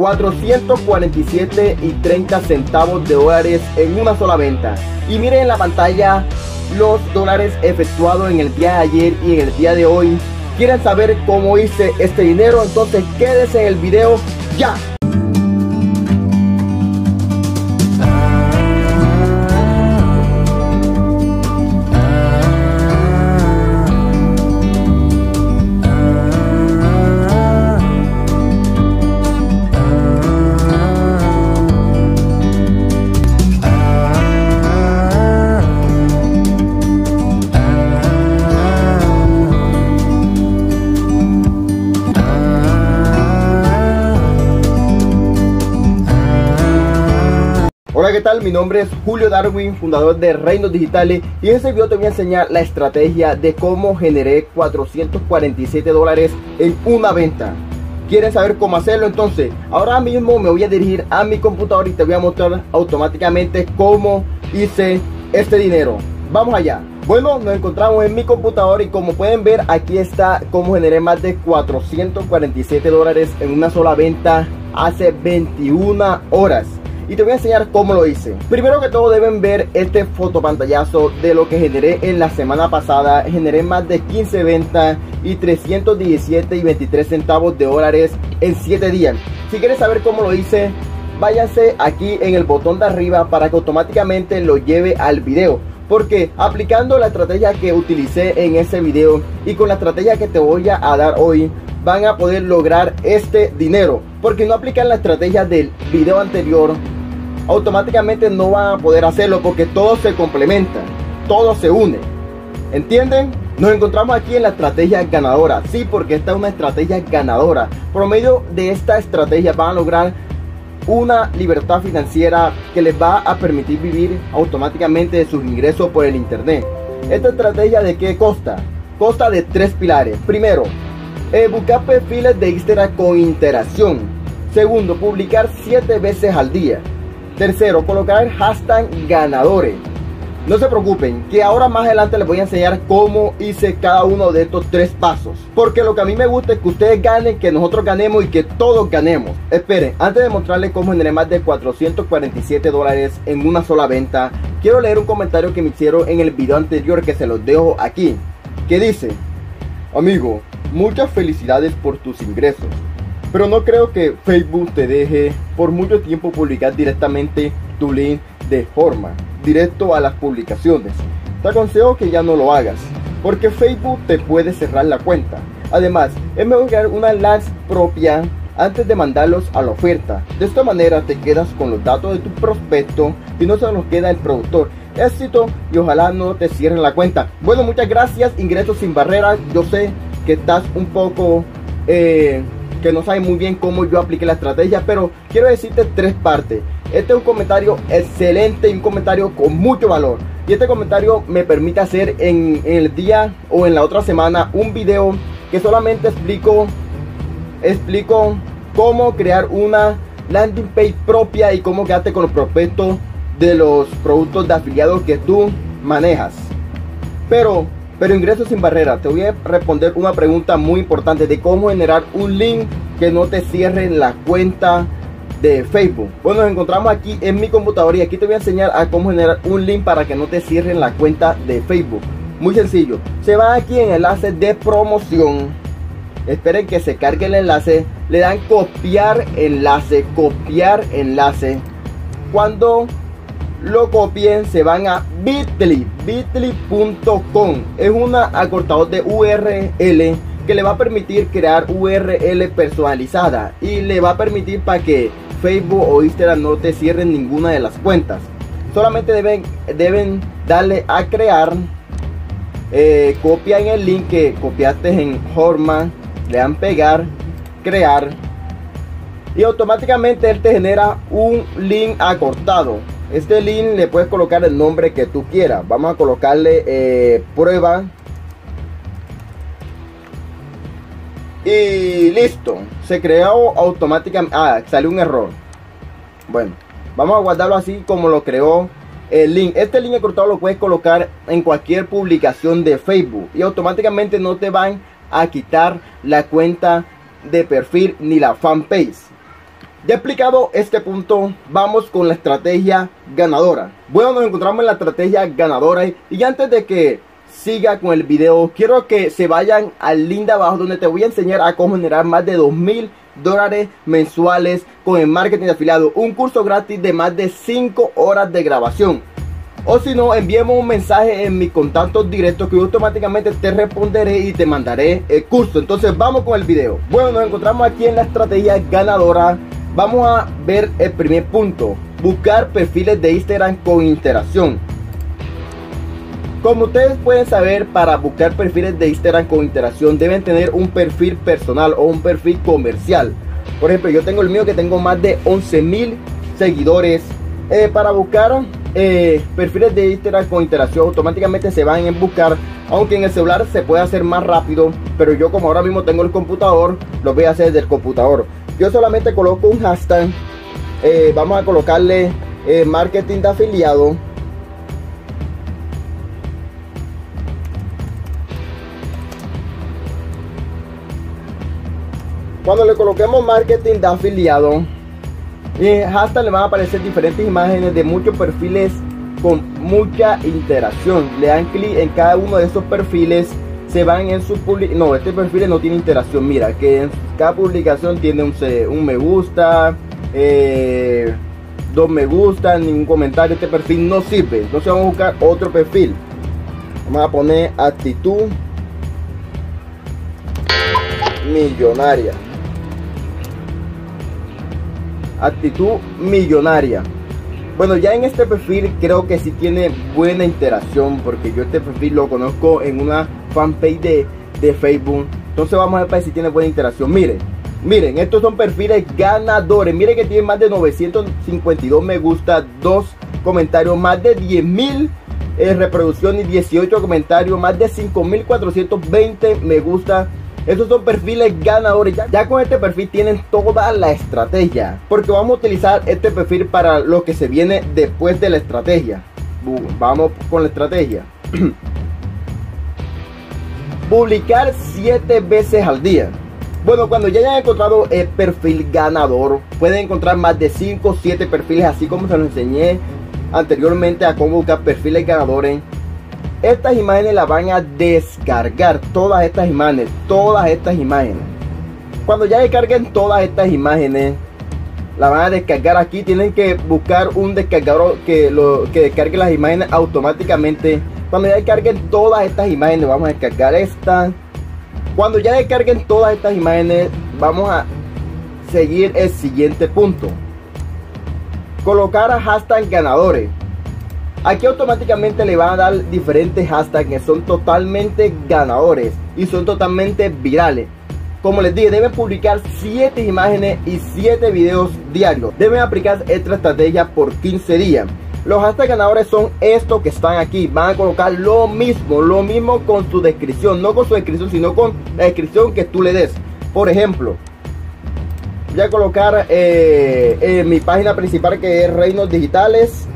447 y 30 centavos de dólares en una sola venta. Y miren en la pantalla los dólares efectuados en el día de ayer y en el día de hoy. ¿Quieren saber cómo hice este dinero? Entonces quédese en el video ya. ¿Qué tal? Mi nombre es Julio Darwin, fundador de Reinos Digitales y en este video te voy a enseñar la estrategia de cómo generé 447 dólares en una venta. ¿Quieren saber cómo hacerlo? Entonces, ahora mismo me voy a dirigir a mi computador y te voy a mostrar automáticamente cómo hice este dinero. Vamos allá. Bueno, nos encontramos en mi computador y como pueden ver aquí está cómo generé más de 447 dólares en una sola venta hace 21 horas y te voy a enseñar cómo lo hice. Primero que todo deben ver este fotopantallazo de lo que generé en la semana pasada. Generé más de 15 ventas y 317 y 23 centavos de dólares en 7 días. Si quieres saber cómo lo hice, váyanse aquí en el botón de arriba para que automáticamente lo lleve al video. Porque aplicando la estrategia que utilicé en ese video y con la estrategia que te voy a dar hoy, van a poder lograr este dinero. Porque no aplican la estrategia del video anterior, automáticamente no van a poder hacerlo porque todo se complementa, todo se une. ¿Entienden? Nos encontramos aquí en la estrategia ganadora. Sí, porque esta es una estrategia ganadora. Por medio de esta estrategia van a lograr una libertad financiera que les va a permitir vivir automáticamente de sus ingresos por el internet. Esta estrategia de qué costa? Costa de tres pilares. Primero, eh, buscar perfiles de Instagram con interacción. Segundo, publicar siete veces al día. Tercero, colocar el hashtag ganadores. No se preocupen, que ahora más adelante les voy a enseñar cómo hice cada uno de estos tres pasos. Porque lo que a mí me gusta es que ustedes ganen, que nosotros ganemos y que todos ganemos. Esperen, antes de mostrarles cómo generé más de 447 dólares en una sola venta, quiero leer un comentario que me hicieron en el video anterior que se los dejo aquí. Que dice, amigo, muchas felicidades por tus ingresos. Pero no creo que Facebook te deje por mucho tiempo publicar directamente tu link de forma, directo a las publicaciones. Te aconsejo que ya no lo hagas, porque Facebook te puede cerrar la cuenta. Además, es mejor crear una lance propia antes de mandarlos a la oferta. De esta manera te quedas con los datos de tu prospecto y no se nos queda el productor. Éxito y ojalá no te cierren la cuenta. Bueno, muchas gracias. Ingresos sin barreras. Yo sé que estás un poco... Eh, que no sabe muy bien cómo yo apliqué la estrategia, pero quiero decirte tres partes. Este es un comentario excelente y un comentario con mucho valor. Y este comentario me permite hacer en, el día o en la otra semana un video que solamente explico, explico cómo crear una landing page propia y cómo quedarte con los prospectos de los productos de afiliados que tú manejas. Pero pero ingreso sin barrera, te voy a responder una pregunta muy importante de cómo generar un link que no te cierre la cuenta de Facebook. Bueno, nos encontramos aquí en mi computadora y aquí te voy a enseñar a cómo generar un link para que no te cierren la cuenta de Facebook. Muy sencillo. Se va aquí en enlace de promoción. Esperen que se cargue el enlace. Le dan copiar enlace, copiar enlace. Cuando lo copien, se van a bit.ly, bit.ly.com. Es un acortador de URL que le va a permitir crear URL personalizada y le va a permitir para que Facebook o Instagram no te cierren ninguna de las cuentas. Solamente deben, deben darle a crear. Eh, copian el link que copiaste en Horma, le dan pegar, crear y automáticamente él te genera un link acortado este link le puedes colocar el nombre que tú quieras. Vamos a colocarle eh, prueba. Y listo. Se creó automáticamente. Ah, salió un error. Bueno, vamos a guardarlo así como lo creó el link. Este link cortado lo puedes colocar en cualquier publicación de Facebook. Y automáticamente no te van a quitar la cuenta de perfil ni la fanpage. Ya explicado este punto, vamos con la estrategia ganadora. Bueno, nos encontramos en la estrategia ganadora y antes de que siga con el video, quiero que se vayan al link de abajo donde te voy a enseñar a cómo generar más de 2000 dólares mensuales con el marketing de afiliado. Un curso gratis de más de 5 horas de grabación. O si no, envíame un mensaje en mis contactos directos que automáticamente te responderé y te mandaré el curso. Entonces vamos con el video. Bueno, nos encontramos aquí en la estrategia ganadora. Vamos a ver el primer punto. Buscar perfiles de Instagram con interacción. Como ustedes pueden saber, para buscar perfiles de Instagram con interacción deben tener un perfil personal o un perfil comercial. Por ejemplo, yo tengo el mío que tengo más de 11 mil seguidores. Eh, para buscar eh, perfiles de Instagram con interacción automáticamente se van en buscar. Aunque en el celular se puede hacer más rápido. Pero yo como ahora mismo tengo el computador, lo voy a hacer desde el computador. Yo solamente coloco un hashtag. Eh, vamos a colocarle marketing de afiliado Cuando le coloquemos marketing de afiliado, eh, hashtag le van a aparecer diferentes imágenes de muchos perfiles con mucha interacción. Le dan clic en cada uno de esos perfiles, se van en su publicación. No, este perfil no tiene interacción. Mira, que en cada publicación tiene un, un me gusta, eh, dos me gusta, ningún comentario. Este perfil no sirve. Entonces vamos a buscar otro perfil. Vamos a poner actitud millonaria actitud millonaria. Bueno, ya en este perfil creo que sí tiene buena interacción porque yo este perfil lo conozco en una fanpage de, de Facebook. Entonces vamos a ver si tiene buena interacción. Miren, miren, estos son perfiles ganadores. Miren que tiene más de 952 me gusta, dos comentarios, más de 10 mil eh, reproducciones, 18 comentarios, más de 5420 me gusta estos son perfiles ganadores. Ya, con este perfil tienen toda la estrategia. Porque vamos a utilizar este perfil para lo que se viene después de la estrategia. Vamos con la estrategia. Publicar 7 veces al día. Bueno, cuando ya hayan encontrado el perfil ganador, pueden encontrar más de 5 o 7 perfiles, así como se los enseñé anteriormente a cómo buscar perfiles ganadores estas imágenes las van a descargar, todas estas imágenes, todas estas imágenes. Cuando ya descarguen todas estas imágenes, la van a descargar aquí. Tienen que buscar un descargador que, lo, que descargue las imágenes automáticamente. Cuando ya descarguen todas estas imágenes, vamos a descargar esta. Cuando ya descarguen todas estas imágenes, vamos a seguir el siguiente punto. Colocar a hashtag ganadores. Aquí automáticamente le van a dar diferentes hashtags que son totalmente ganadores y son totalmente virales. Como les dije, deben publicar 7 imágenes y 7 videos diarios. Deben aplicar esta estrategia por 15 días. Los hashtags ganadores son estos que están aquí. Van a colocar lo mismo, lo mismo con su descripción. No con su descripción, sino con la descripción que tú le des. Por ejemplo, voy a colocar eh, en mi página principal que es Reinos Digitales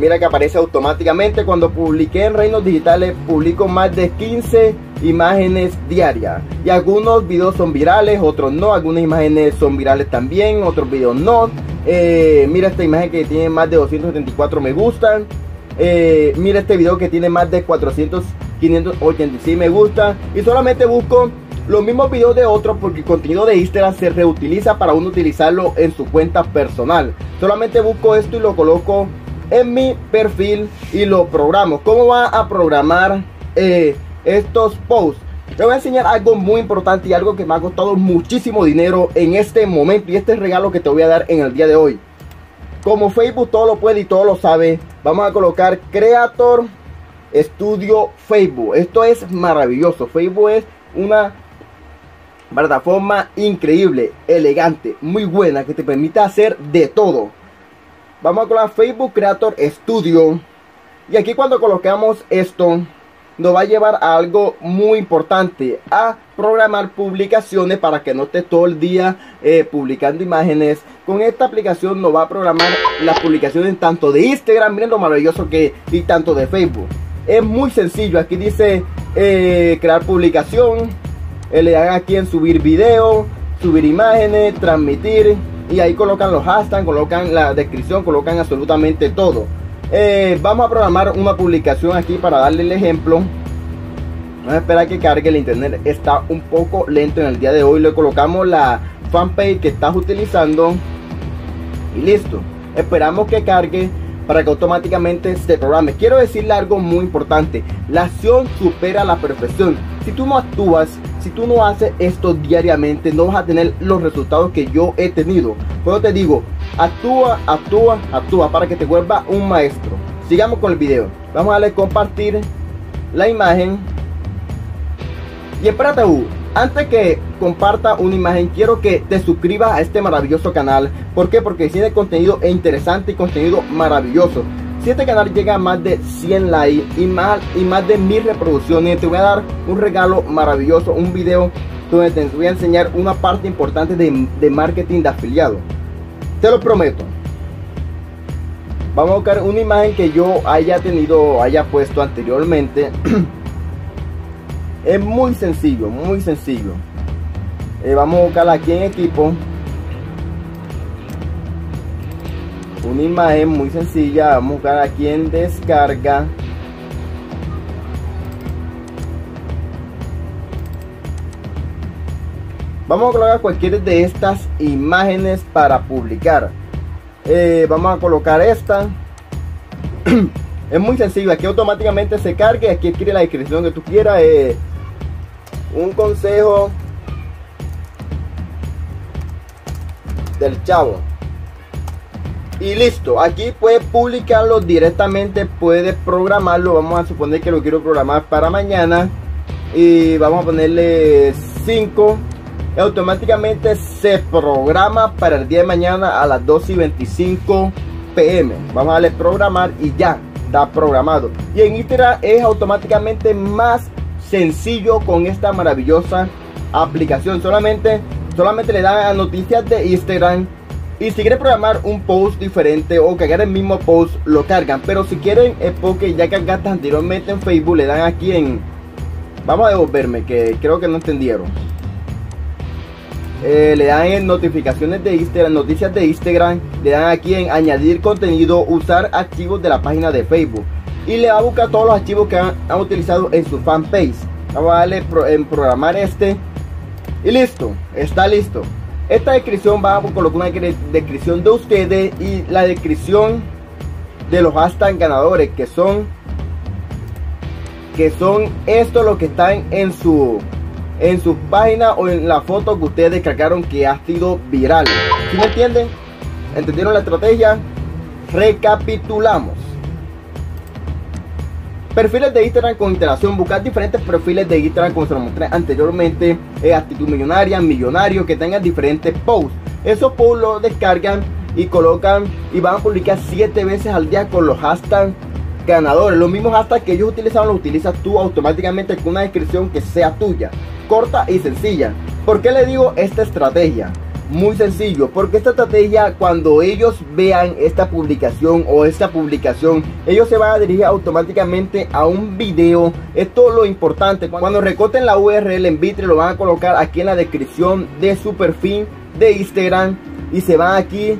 Mira que aparece automáticamente. Cuando publiqué en Reinos Digitales, publico más de 15 imágenes diarias. Y algunos videos son virales, otros no. Algunas imágenes son virales también, otros videos no. Eh, mira esta imagen que tiene más de 274 me gustan. Eh, mira este video que tiene más de 400, 586 me gustan. Y solamente busco los mismos videos de otros porque el contenido de Instagram se reutiliza para uno utilizarlo en su cuenta personal. Solamente busco esto y lo coloco en mi perfil y lo programo. ¿Cómo va a programar eh, estos posts? Te voy a enseñar algo muy importante y algo que me ha costado muchísimo dinero en este momento y este regalo que te voy a dar en el día de hoy. Como Facebook todo lo puede y todo lo sabe, vamos a colocar Creator Studio Facebook. Esto es maravilloso. Facebook es una plataforma increíble, elegante, muy buena que te permite hacer de todo. Vamos a colocar Facebook Creator Studio. Y aquí cuando colocamos esto, nos va a llevar a algo muy importante. A programar publicaciones para que no esté todo el día eh, publicando imágenes. Con esta aplicación nos va a programar las publicaciones tanto de Instagram, miren lo maravilloso que y tanto de Facebook. Es muy sencillo. Aquí dice eh, crear publicación. Eh, le dan aquí en subir video subir imágenes, transmitir y ahí colocan los hashtags, colocan la descripción, colocan absolutamente todo. Eh, vamos a programar una publicación aquí para darle el ejemplo. Vamos a esperar que cargue el internet. Está un poco lento en el día de hoy. Le colocamos la fanpage que estás utilizando y listo. Esperamos que cargue para que automáticamente se programe. Quiero decirle algo muy importante. La acción supera la perfección. Si tú no actúas, si tú no haces esto diariamente, no vas a tener los resultados que yo he tenido. Pero te digo, actúa, actúa, actúa para que te vuelva un maestro. Sigamos con el video. Vamos a darle compartir la imagen. Y espérate, antes que comparta una imagen, quiero que te suscribas a este maravilloso canal. ¿Por qué? Porque tiene contenido interesante y contenido maravilloso. Si este canal llega a más de 100 likes y más, y más de mil reproducciones, te voy a dar un regalo maravilloso, un video donde te voy a enseñar una parte importante de, de marketing de afiliado. Te lo prometo. Vamos a buscar una imagen que yo haya tenido, haya puesto anteriormente. Es muy sencillo, muy sencillo. Eh, vamos a buscar aquí en equipo. Una imagen muy sencilla. Vamos a buscar aquí en descarga. Vamos a colocar cualquiera de estas imágenes para publicar. Eh, vamos a colocar esta. es muy sencillo. Aquí automáticamente se cargue. Aquí escribe la descripción que tú quieras. Eh, un consejo del chavo y listo aquí puedes publicarlo directamente puedes programarlo vamos a suponer que lo quiero programar para mañana y vamos a ponerle 5 automáticamente se programa para el día de mañana a las 2 y 25 pm vamos a darle programar y ya da programado y en Instagram es automáticamente más sencillo con esta maravillosa aplicación. Solamente, solamente le dan a noticias de Instagram. Y si quieren programar un post diferente o cargar el mismo post, lo cargan. Pero si quieren, es porque ya cargaste anteriormente en Facebook, le dan aquí en... Vamos a devolverme, que creo que no entendieron. Eh, le dan en notificaciones de Instagram, noticias de Instagram, le dan aquí en añadir contenido, usar archivos de la página de Facebook y le va a buscar todos los archivos que han, utilizado en su fanpage. Vamos a darle en programar este y listo, está listo. Esta descripción va a colocar una descripción de ustedes y la descripción de los hashtags ganadores que son que son esto lo que están en su en su página o en la foto que ustedes descargaron que ha sido viral. ¿Sí me entienden? ¿Entendieron la estrategia? Recapitulamos. Perfiles de Instagram con interacción, buscar diferentes perfiles de Instagram como se lo mostré anteriormente, eh, actitud millonaria, millonario, que tengan diferentes posts. Esos posts los descargan y colocan y van a publicar 7 veces al día con los hashtags ganadores. Los mismos hashtags que ellos utilizaban los utilizas tú automáticamente con una descripción que sea tuya, corta y sencilla. ¿Por qué le digo esta estrategia? Muy sencillo, porque esta estrategia cuando ellos vean esta publicación o esta publicación, ellos se van a dirigir automáticamente a un video. Esto es lo importante. Cuando recorten la URL en Bitri lo van a colocar aquí en la descripción de su perfil de Instagram y se van aquí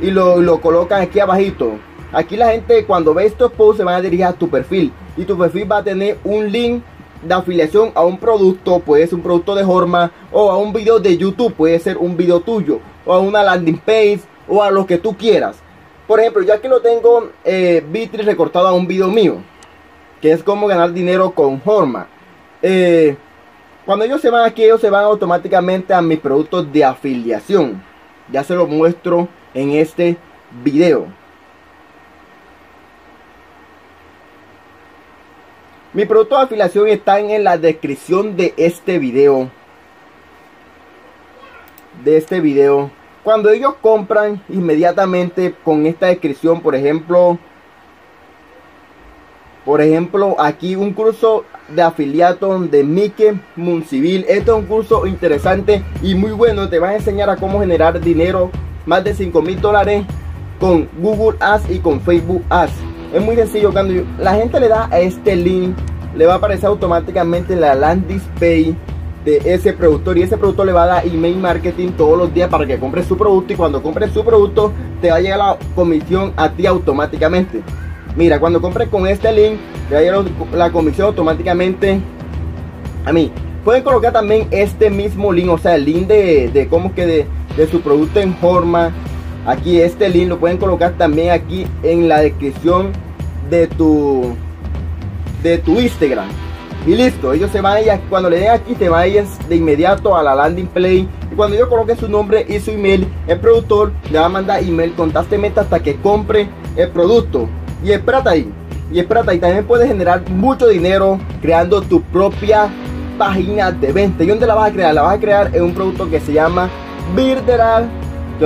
y lo, lo colocan aquí abajito. Aquí la gente cuando ve estos posts se van a dirigir a tu perfil y tu perfil va a tener un link de afiliación a un producto, puede ser un producto de Horma o a un video de YouTube, puede ser un video tuyo o a una landing page o a lo que tú quieras. Por ejemplo, ya que lo tengo eh, recortado a un video mío, que es como ganar dinero con Horma. Eh, cuando ellos se van aquí, ellos se van automáticamente a mis productos de afiliación. Ya se lo muestro en este video. Mi producto de afiliación están en la descripción de este video. De este video. Cuando ellos compran inmediatamente con esta descripción, por ejemplo, por ejemplo, aquí un curso de afiliato de Mike Muncivil. Este es un curso interesante y muy bueno. Te va a enseñar a cómo generar dinero, más de 5 mil dólares con Google Ads y con Facebook Ads. Es muy sencillo, cuando la gente le da a este link, le va a aparecer automáticamente la landing page de ese productor y ese productor le va a dar email marketing todos los días para que compres su producto y cuando compres su producto te va a llegar la comisión a ti automáticamente. Mira, cuando compres con este link te va a llegar la comisión automáticamente a mí. Pueden colocar también este mismo link, o sea, el link de, de cómo que de, de su producto en forma. Aquí este link lo pueden colocar también aquí en la descripción de tu de tu Instagram y listo, ellos se van a cuando le den aquí te vayas de inmediato a la landing play y cuando yo coloque su nombre y su email, el productor le va a mandar email constantemente hasta que compre el producto y espérate ahí, y espérate ahí, también puedes generar mucho dinero creando tu propia página de venta. ¿Y dónde la vas a crear? La vas a crear en un producto que se llama Birderal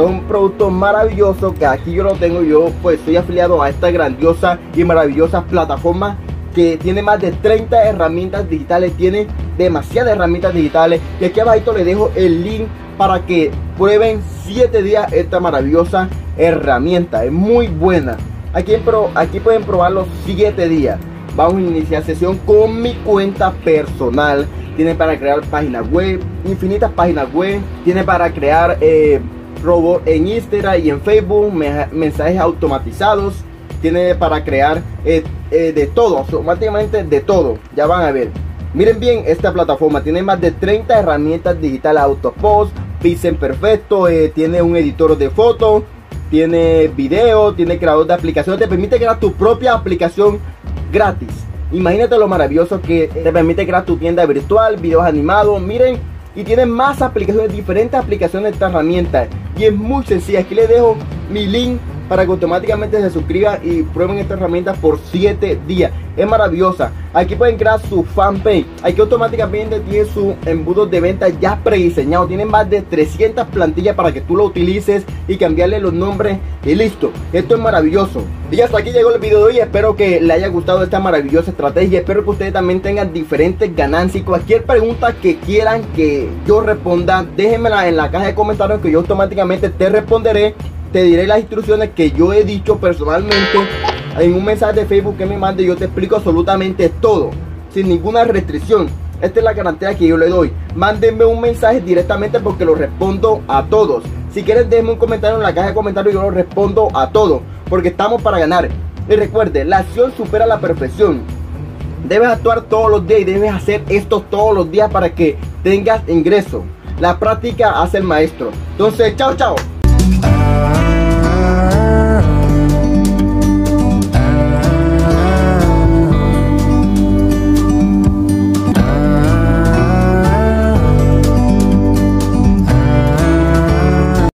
es un producto maravilloso que aquí yo lo tengo yo pues estoy afiliado a esta grandiosa y maravillosa plataforma que tiene más de 30 herramientas digitales, tiene demasiadas herramientas digitales. Y aquí abajo les dejo el link para que prueben 7 días esta maravillosa herramienta. Es muy buena. Aquí, aquí pueden probar los 7 días. Vamos a iniciar sesión con mi cuenta personal. Tiene para crear páginas web, infinitas páginas web. Tiene para crear eh, robots en Instagram y en Facebook, mensajes automatizados tiene para crear eh, eh, de todo, automáticamente de todo. Ya van a ver. Miren bien esta plataforma, tiene más de 30 herramientas digitales Autopost, Pixel Perfecto, eh, tiene un editor de fotos, tiene video, tiene creador de aplicaciones, te permite crear tu propia aplicación gratis. Imagínate lo maravilloso que te permite crear tu tienda virtual, videos animados, miren, y tiene más aplicaciones, diferentes aplicaciones de esta herramienta. Y es muy sencilla, aquí les dejo mi link para que automáticamente se suscriban y prueben esta herramienta por 7 días. Es maravillosa. Aquí pueden crear su fanpage. Aquí automáticamente tiene su embudo de venta ya prediseñado. Tienen más de 300 plantillas para que tú lo utilices y cambiarle los nombres y listo. Esto es maravilloso. Y hasta aquí llegó el video de hoy. Espero que le haya gustado esta maravillosa estrategia. Espero que ustedes también tengan diferentes ganancias. Y cualquier pregunta que quieran que yo responda, déjenmela en la caja de comentarios que yo automáticamente te responderé te diré las instrucciones que yo he dicho personalmente en un mensaje de Facebook que me mande. Yo te explico absolutamente todo, sin ninguna restricción. Esta es la garantía que yo le doy. Mándenme un mensaje directamente porque lo respondo a todos. Si quieren, déjenme un comentario en la caja de comentarios yo lo respondo a todos. Porque estamos para ganar. Y recuerde, la acción supera la perfección. Debes actuar todos los días y debes hacer esto todos los días para que tengas ingreso. La práctica hace el maestro. Entonces, chao, chao.